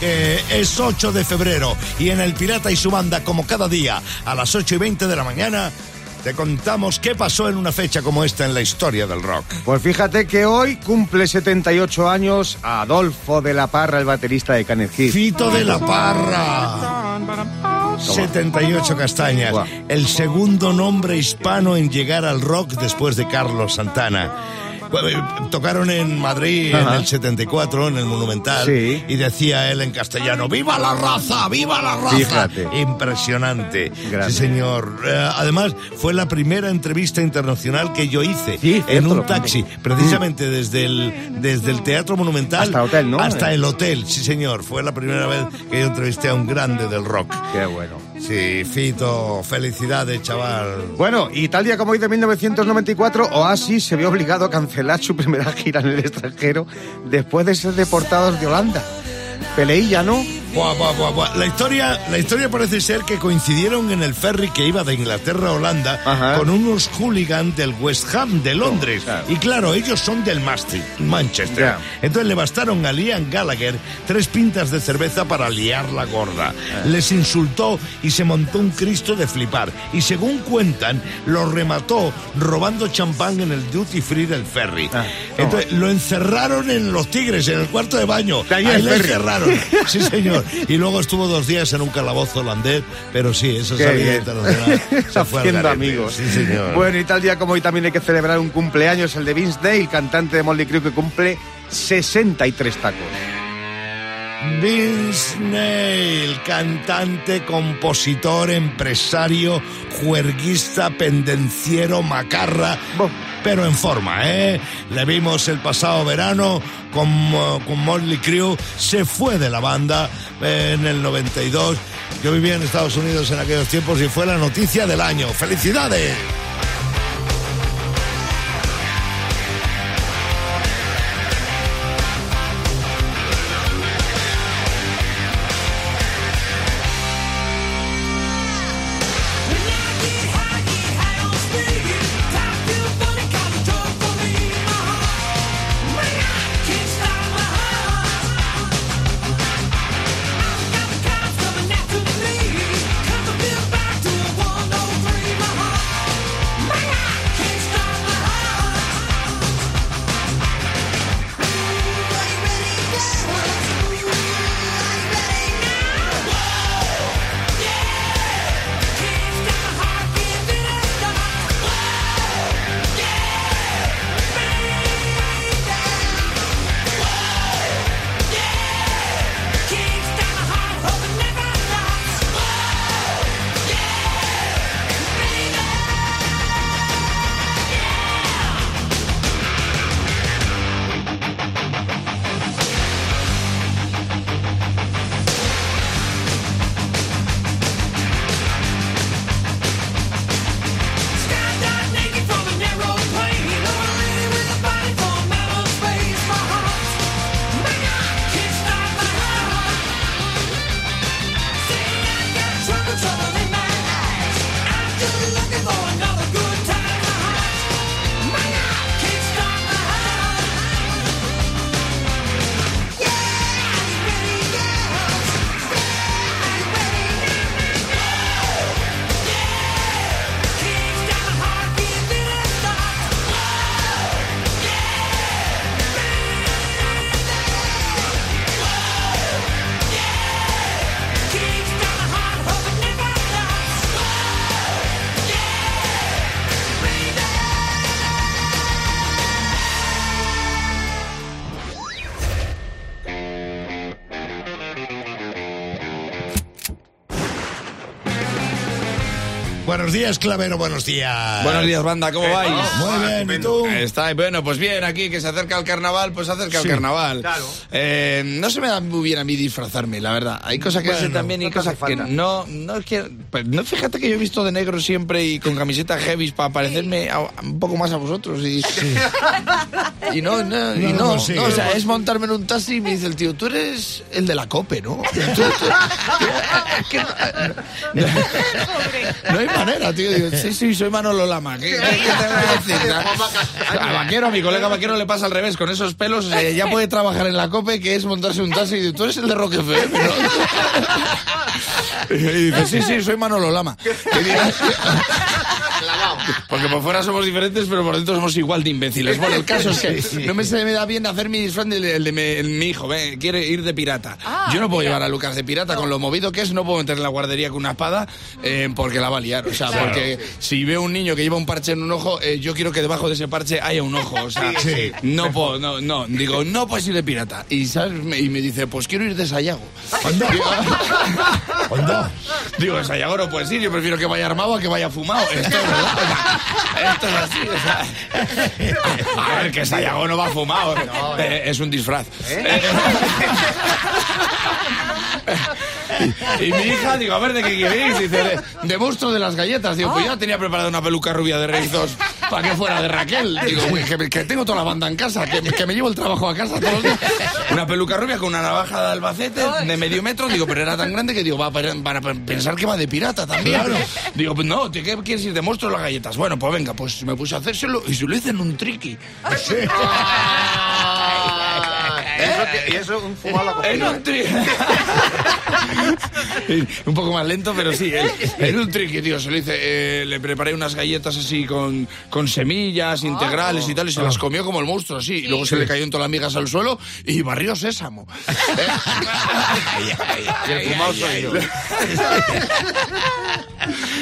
que es 8 de febrero y en El Pirata y su banda, como cada día, a las 8 y 20 de la mañana, te contamos qué pasó en una fecha como esta en la historia del rock. Pues fíjate que hoy cumple 78 años Adolfo de la Parra, el baterista de Canet. Fito de la Parra. 78 castañas. El segundo nombre hispano en llegar al rock después de Carlos Santana. Eh, Tocaron en Madrid Ajá. en el 74, en el Monumental, Sí. y decía él en castellano, ¡Viva la raza! ¡Viva la raza! Fíjate. Impresionante. Grande. Sí, señor. Eh, además, fue la primera entrevista internacional que yo hice Sí, en un taxi, precisamente desde, el, desde el Teatro Monumental Hasta hotel, ¿no? hasta el hotel, sí señor. Fue la primera vez que yo entrevisté a un grande del rock. Qué bueno. Sí, Fito, felicidades, chaval. Bueno, y tal día como hoy de 1994, Oasis se vio obligado a cancelar su primera gira en el extranjero después de ser deportados de Holanda. Peleilla, ¿no? Buah, buah, buah, buah. La historia, la historia parece ser que coincidieron en el ferry que iba de Inglaterra a Holanda Ajá. con unos hooligans del West Ham de Londres. claro. Y claro, ellos son del Maastricht, Manchester. Entonces le bastaron a Liam Gallagher tres pintas de cerveza para liar la gorda. Les insultó y se montó un Cristo de flipar. Y según cuentan, lo remató robando champán en el duty free del ferry. Ah, Entonces lo encerraron en los tigres, en el cuarto de baño. Ahí Ahí ferry. encerraron. Sí, señor. Y luego estuvo dos días en un calabozo holandés, pero sí, eso Qué salida internacional. se fue al Haciendo amigos. Sí, señor. Bueno, y tal día como hoy también hay que celebrar un cumpleaños, el de Vince Dale, cantante de Molly Crew, que cumple 63 tacos. Vince Neil, cantante, compositor, empresario, juerguista, pendenciero, macarra, Bo. pero en forma, ¿eh? Le vimos el pasado verano con, con Motley Crue, se fue de la banda en el 92. Yo vivía en Estados Unidos en aquellos tiempos y fue la noticia del año. ¡Felicidades! Buenos días, Clavero, buenos días. Buenos días, banda, ¿cómo vais? Muy bien, ¿y tú? Está bueno, pues bien, aquí que se acerca el carnaval, pues se acerca Sí, el carnaval. claro. Eh, no se me da muy bien a mí disfrazarme, la verdad. Hay cosas que Bueno, hacen también y no cosas que no, no es que, pues, no fíjate que yo he visto de negro siempre y con camiseta heavy para parecerme a- un poco más a vosotros y, y no, no, y No o sea, es montarme en un taxi y me dice el tío, tú eres el de la cope, ¿no? Tú- tú- es que no, no- no hay manera, tío. Digo, sí, sí, soy Manolo Lama. ¿Qué, qué- qué te voy a decir? A Vaquero, a mi colega Vaquero le pasa al revés. Con esos pelos eh, ya puede trabajar en la COPE, que es montarse un taxi. Y dice, tú eres el de Rock FM, ¿no? Y dice, sí, sí, soy Manolo Lama. Porque por fuera somos diferentes, pero por dentro somos igual de imbéciles. Bueno, el caso es que no me se me da bien hacer mi disfraz del el de, mi, hijo, ve, quiere ir de pirata. Ah, Yo no puedo mira. llevar a Lucas de pirata con lo movido que es, no puedo meter en la guardería con una espada eh, porque la va a liar. O sea, Claro. porque si veo un niño que lleva un parche en un ojo, eh, yo quiero que debajo de ese parche haya un ojo. O sea, Sí. no puedo, no, no. Digo, no puedes ir de pirata. Y, ¿sabes? Me- y me dice, pues quiero ir de Sayago. Digo, Sayago no puedes ir, yo prefiero que vaya armado a que vaya fumado. Esto es verdad. esto es así. o sea. a ver, que Sayago no va fumado. eh, es un disfraz. Eh, y, y mi hija, digo, a ver, ¿de qué queréis? Dice, de, de monstruo de las galletas. Digo, pues yo tenía preparada una peluca rubia de Reyes 2 para que fuera de Raquel. Digo, uy, que, que tengo toda la banda en casa, que, que me llevo el trabajo a casa todos los días. Una peluca rubia con una navaja de Albacete de medio metro. Digo, pero era tan grande que digo, va para pensar que va de pirata también. Digo, pues no, ¿de ¿qué quieres ir? De monstruo de las galletas. Bueno, pues venga, pues me puse a hacérselo y se lo hice en un triqui. Y eso, que- y eso un fumado En un ¿eh? tri- un poco más lento, pero sí, en, en un triqui, tío. Se lo hice, eh, le preparé unas galletas así con, con semillas integrales y tal, y se las comió como el monstruo, así. Y luego se le cayó en todas las migas al suelo y barrió sésamo. Y el fumado soy yo.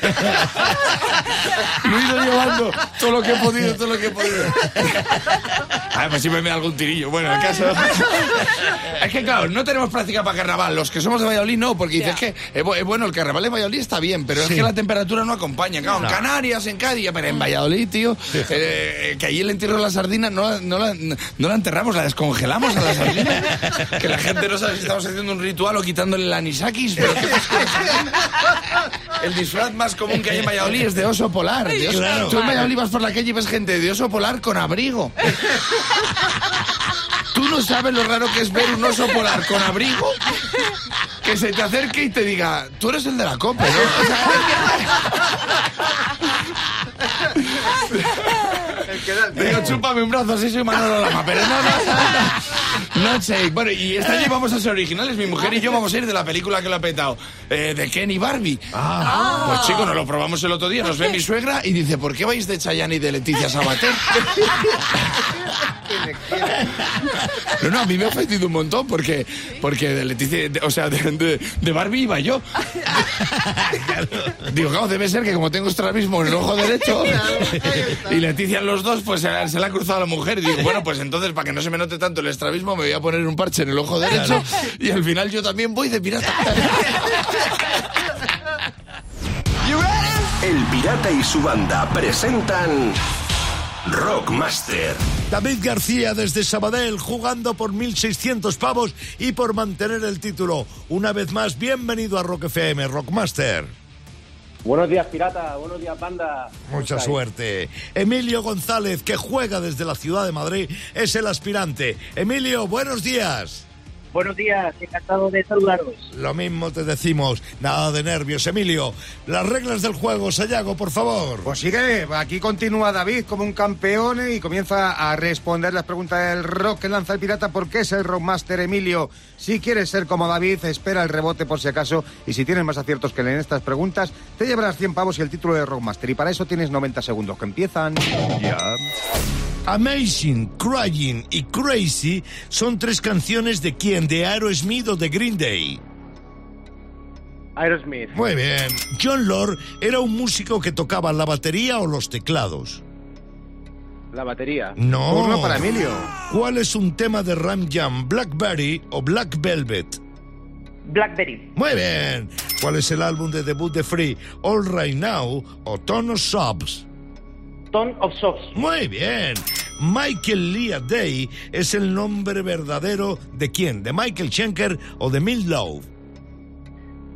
Lo he ido llevando todo lo que he podido, todo lo que he podido. A ver, pues siempre me da algún tirillo. Bueno, el caso. Es que, claro, no tenemos práctica para carnaval. Los que somos de Valladolid no, porque dices que es bu- es bueno, el carnaval de Valladolid está bien, pero es que la temperatura no acompaña. Claro, en Canarias, en Cádiz, pero en Valladolid, tío, eh, que allí el entierro de la sardina no, la- no, la, no la enterramos, la descongelamos a la sardina. Que la gente no sabe si estamos haciendo un ritual o quitándole el anisakis, pero ¿qué la? El disfraz más común que hay en Valladolid es de oso polar. de oso- Claro. Tú en Valladolid vas por la calle y ves gente de oso polar con abrigo. Tú no sabes lo raro que es ver un oso polar con abrigo que se te acerque y te diga, tú eres el de la copa, ¿no? O sea, digo, chúpame un brazo, así soy Manolo Lama, pero no, no, no, no sé. Bueno, y este año vamos a ser originales, mi mujer y yo vamos a ir de la película que lo ha petado, eh, de Ken y Barbie. Pues chico, nos lo probamos el otro día, nos ve mi suegra y dice, ¿por qué vais de Chayanne y de Leticia Sabater? No, no, a mí me ha ofendido un montón porque, porque de Leticia, de- o sea, de, de- de Barbie iba yo. Digo, claro, debe ser que como tengo estrabismo en el ojo derecho y Leticia en los dos, pues se, se le ha cruzado a la mujer. Y digo, bueno, pues entonces para que no se me note tanto el estrabismo me voy a poner un parche en el ojo derecho y al final yo también voy de pirata. El Pirata y su banda presentan Rockmaster. David García desde Sabadell jugando por 1.600 pavos y por mantener el título. Una vez más, bienvenido a Rock FM, Rockmaster. Buenos días, pirata. Buenos días, banda. ¿Cómo Mucha estáis? suerte. Emilio González, que juega desde la ciudad de Madrid, es el aspirante. Emilio, buenos días. Buenos días. Encantado de saludaros. Lo mismo te decimos, nada de nervios. Emilio, las reglas del juego, Sayago, por favor. Pues sigue, aquí continúa David como un campeón y comienza a responder las preguntas del rock que lanza el pirata. ¿Por qué es el rockmaster, Emilio? Si quieres ser como David, espera el rebote por si acaso. Y si tienes más aciertos que en estas preguntas, te llevarás 100 pavos y el título de rockmaster. Y para eso tienes 90 segundos que empiezan ya. Amazing, Crying y Crazy son tres canciones de quién, de Aerosmith o de Green Day. Aerosmith. Muy bien. John Lord era un músico que tocaba la batería o los teclados. La batería. No. Turno para Emilio. ¿Cuál es un tema de Ram Jam, Blackberry o Black Velvet? Blackberry. Muy bien. ¿Cuál es el álbum de debut de Free, All Right Now o Tone of Sobs? Tone of Socks. Muy bien. Michael Leah Day es el nombre verdadero de quién? ¿De Michael Schenker o de Midlow?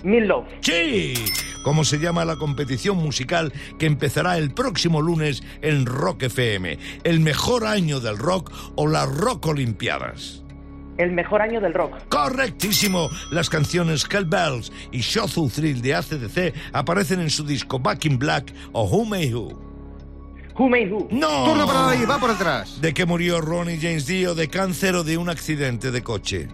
Love. Sí. ¿Cómo se llama la competición musical que empezará el próximo lunes en Rock FM? ¿El mejor año del rock o las Rock Olimpiadas? El mejor año del rock. Correctísimo. Las canciones Hell Bells y Shozu Thrill de ACDC aparecen en su disco Back in Black o Who May Who. Who Made Who. ¡No! Turno para David, va por detrás. ¿De qué murió Ronnie James Dio? ¿De cáncer o de un accidente de coche?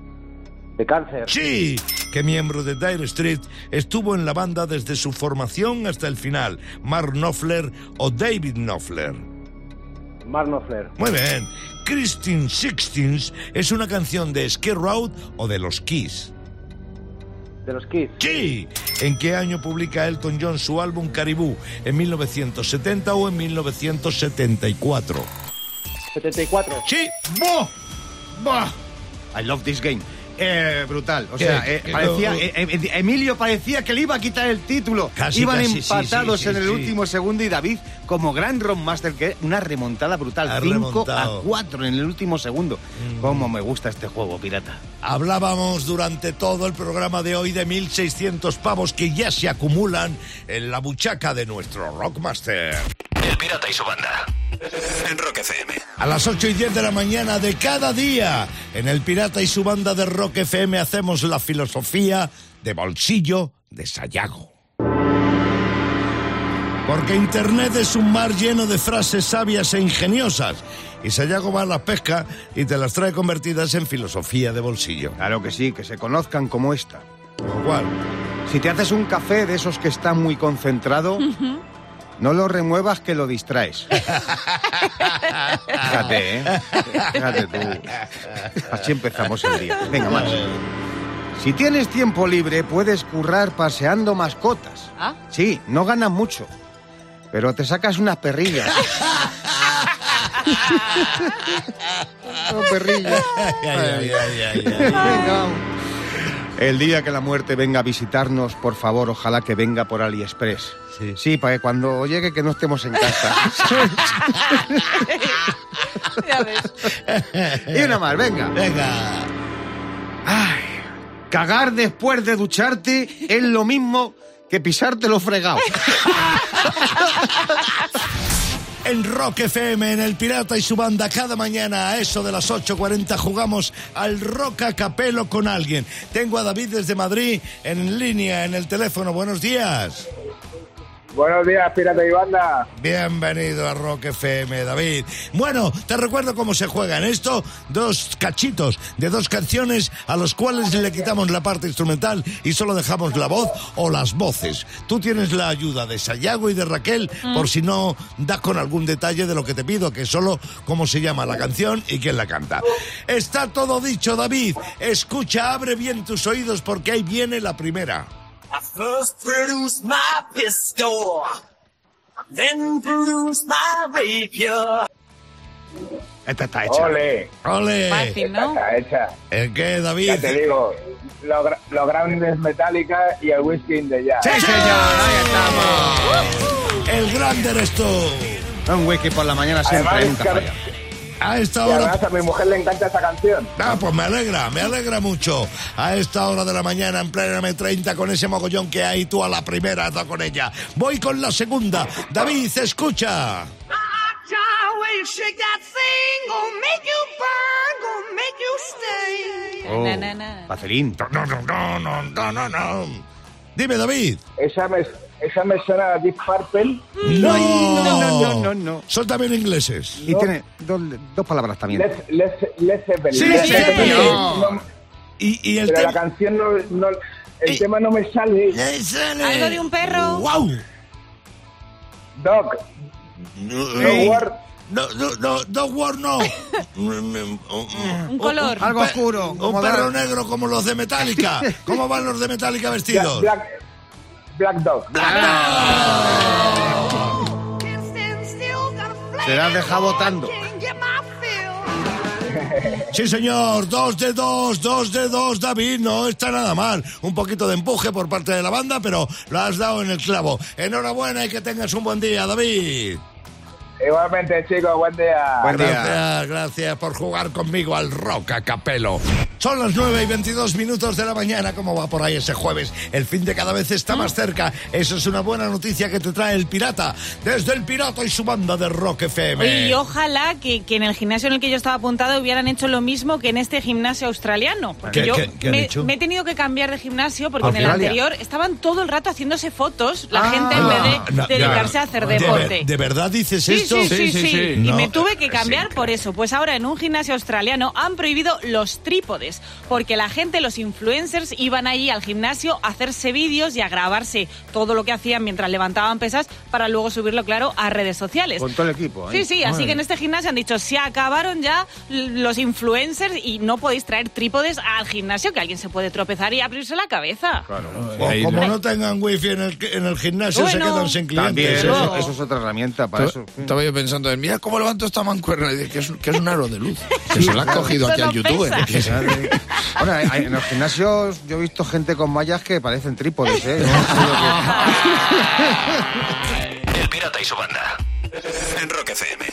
De cáncer. Sí, que miembro de Dire Street estuvo en la banda desde su formación hasta el final. Mark Knopfler o David Knopfler. Mark Knopfler. Muy bien. Christine Sixteens es una canción de Skid Row o de los Kiss. De los Kids. Sí. ¿En qué año publica Elton John su álbum Caribou? ¿En 1970 o en 1974? 74. Sí. ¡Buah! ¡Buah! I love this game. Eh, brutal. O sea, eh, parecía, eh, eh, Emilio parecía que le iba a quitar el título. Casi, Iban casi, empatados sí, sí, en el sí. último segundo y David, como gran rockmaster, que una remontada brutal. Ha 5 remontado. a 4 en el último segundo. Cómo me gusta este juego, pirata. Hablábamos durante todo el programa de hoy de 1.600 pavos que ya se acumulan en la buchaca de nuestro Rockmaster. El pirata y su banda. En Rock FM. A las 8 y 10 de la mañana de cada día, en El Pirata y su banda de Rock FM hacemos la filosofía de bolsillo de Sayago. Porque Internet es un mar lleno de frases sabias e ingeniosas. Y Sayago va a la pesca y te las trae convertidas en filosofía de bolsillo. Claro que sí, que se conozcan como esta. ¿Como cuál? Si te haces un café de esos que está muy concentrado, no lo remuevas que lo distraes. Fíjate, ¿eh? Fíjate tú. Así empezamos el día. Venga, más. Si tienes tiempo libre, puedes currar paseando mascotas. Ah. Sí, no ganas mucho, pero te sacas unas perrillas. No, perrillas. Ay, ay, ay, El día que la muerte venga a visitarnos, por favor, ojalá que venga por AliExpress. Sí. para que cuando llegue que no estemos en casa. Ya ves. y una más, venga. Venga. Ay, cagar después de ducharte es lo mismo que pisarte lo fregado. En Rock FM, en El Pirata y su banda, cada mañana a eso de las 8.40 jugamos al Rock a Capelo con alguien. Tengo a David desde Madrid en línea, en el teléfono. Buenos días. Buenos días, pirata y banda. Bienvenido a Rock FM, David. Bueno, te recuerdo cómo se juega en esto. Dos cachitos de dos canciones a los cuales le quitamos la parte instrumental y solo dejamos la voz o las voces. Tú tienes la ayuda de Sayago y de Raquel por si no das con algún detalle de lo que te pido, que es solo cómo se llama la canción y quién la canta. Está todo dicho, David. Escucha, abre bien tus oídos porque ahí viene la primera. First produced my pistol, then produced my rapier. Esta está hecha. Ole, ¡Ole! Fácil, ¿no? está hecha. ¿En qué, David? Ya te digo, los, gra- los Groundings Metallica y el Whisky in the Jar. ¡Sí, señor! Ahí estamos. El grande eres tú. Un wiki por la mañana siempre Además, nunca falla. A esta Y hora. además a mi mujer le encanta esa canción. Ah, pues me alegra, me alegra mucho. A esta hora de la mañana, en plena M30, con ese mogollón que hay, tú a la primera, da con ella. Voy con la segunda. David, escucha. Oh. No, no, no, no, no, no, no. Dime, David. Esa me, esa me suena a Deep Purple. No, no, no, no, no, no. Son también ingleses. Y tiene dos, dos palabras también. Led, Zeppelin. Sí, Led sí, Zeppelin. no. No, Y, y el pero la canción no, no el Eh. tema no me sale. Algo de un perro. ¡Wow! Doc, No, no war, no, no, no, Dog War no. Un color. Algo oscuro. Un como perro negro como los de Metallica. ¿Cómo van los de Metallica Black, vestidos? Black, Black Dog. Se la has dejado votando. Sí, señor. Dos de dos, dos de dos, David. No está nada mal. Un poquito de empuje por parte de la banda, pero lo has dado en el clavo. Enhorabuena y que tengas un buen día, David. Igualmente, chicos, buen día. Buen día. Gracias, gracias por jugar conmigo al rock a capelo. Son las 9 y 22 minutos de la mañana. ¿Cómo va por ahí ese jueves? El fin de cada vez está más cerca. Eso es una buena noticia que te trae el pirata. Desde el pirata y su banda de rock FM. Y ojalá que, que en el gimnasio en el que yo estaba apuntado hubieran hecho lo mismo que en este gimnasio australiano. Porque ¿Qué- yo qué- qué han me, hecho? me he tenido que cambiar de gimnasio porque en el anterior estaban todo el rato haciéndose fotos, la Ah. gente en vez de No, dedicarse a hacer ¿De deporte. ¿De, verdad dices Sí, esto? Sí, sí, Sí, sí, sí. sí. Y me tuve que es cambiar por eso. Pues ahora en un gimnasio australiano han prohibido los trípodes, porque la gente, los influencers, iban allí al gimnasio a hacerse vídeos y a grabarse todo lo que hacían mientras levantaban pesas para luego subirlo, claro, a redes sociales. Con todo el equipo. ¿eh? Sí, sí, así que en este gimnasio han dicho, se acabaron ya los influencers y no podéis traer trípodes al gimnasio, que alguien se puede tropezar y abrirse la cabeza. O Ahí- como no tengan wifi en el, en el gimnasio, se quedan sin También, clientes. ¿eh? eso, eso es otra herramienta para eso. Estaba yo pensando en, mira cómo levanto esta mancuerna, y dice, que es, que es un aro de luz. Que se la ha cogido aquí al youtuber. Bueno, hay- hay- en los gimnasios yo he visto gente con mallas que parecen trípodes, ¿eh? El pirata y su banda. En Rock FM.